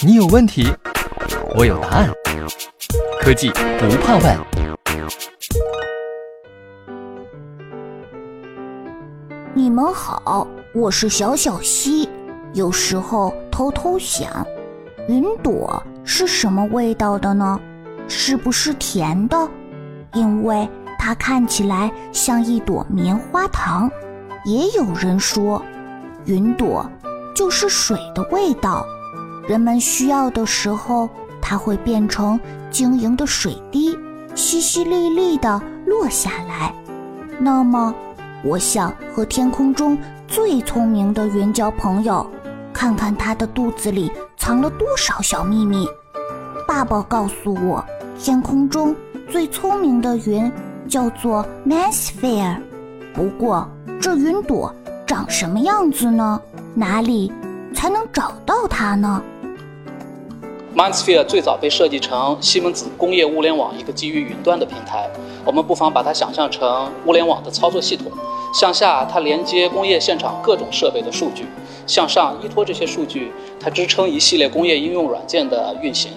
你有问题，我有答案。科技不怕问。你们好，我是小小溪。有时候偷偷想，云朵是什么味道的呢？是不是甜的？因为它看起来像一朵棉花糖。也有人说，云朵就是水的味道。人们需要的时候，它会变成晶莹的水滴，淅淅沥沥地落下来。那么，我想和天空中最聪明的云交朋友，看看它的肚子里藏了多少小秘密。爸爸告诉我，天空中最聪明的云叫做 Mansphere。不过，这云朵长什么样子呢？哪里才能找到它呢？MindSphere 最早被设计成西门子工业物联网一个基于云端的平台，我们不妨把它想象成物联网的操作系统。向下，它连接工业现场各种设备的数据；向上，依托这些数据，它支撑一系列工业应用软件的运行。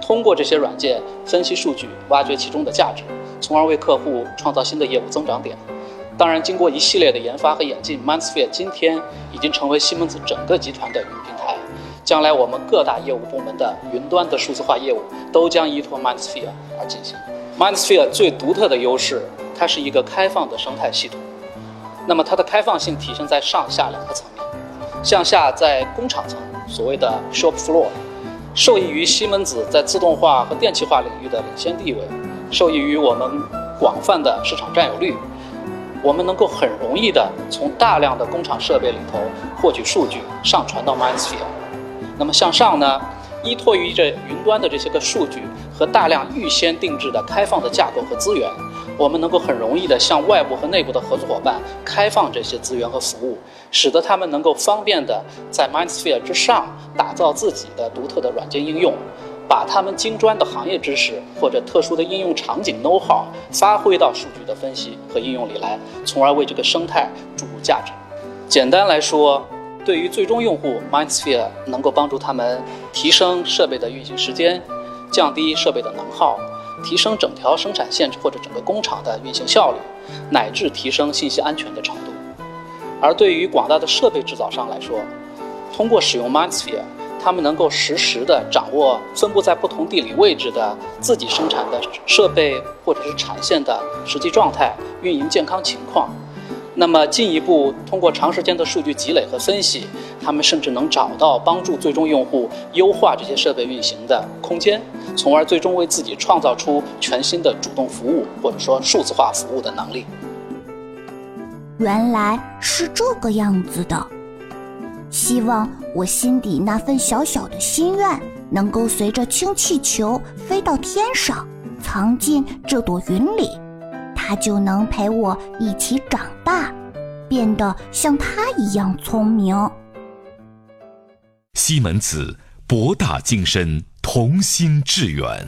通过这些软件分析数据，挖掘其中的价值，从而为客户创造新的业务增长点。当然，经过一系列的研发和演进，MindSphere 今天已经成为西门子整个集团的云平台。将来我们各大业务部门的云端的数字化业务都将依托 MindSphere 而进行。MindSphere 最独特的优势，它是一个开放的生态系统。那么它的开放性体现在上下两个层面。向下在工厂层，所谓的 shop floor，受益于西门子在自动化和电气化领域的领先地位，受益于我们广泛的市场占有率，我们能够很容易的从大量的工厂设备里头获取数据，上传到 MindSphere。那么向上呢，依托于这云端的这些个数据和大量预先定制的开放的架构和资源，我们能够很容易的向外部和内部的合作伙伴开放这些资源和服务，使得他们能够方便的在 MindSphere 之上打造自己的独特的软件应用，把他们精专的行业知识或者特殊的应用场景 know how 发挥到数据的分析和应用里来，从而为这个生态注入价值。简单来说。对于最终用户，MindSphere 能够帮助他们提升设备的运行时间，降低设备的能耗，提升整条生产线或者整个工厂的运行效率，乃至提升信息安全的程度。而对于广大的设备制造商来说，通过使用 MindSphere，他们能够实时的掌握分布在不同地理位置的自己生产的设备或者是产线的实际状态、运营健康情况。那么进一步通过长时间的数据积累和分析，他们甚至能找到帮助最终用户优化这些设备运行的空间，从而最终为自己创造出全新的主动服务或者说数字化服务的能力。原来是这个样子的，希望我心底那份小小的心愿能够随着氢气球飞到天上，藏进这朵云里。他就能陪我一起长大，变得像他一样聪明。西门子，博大精深，同心致远。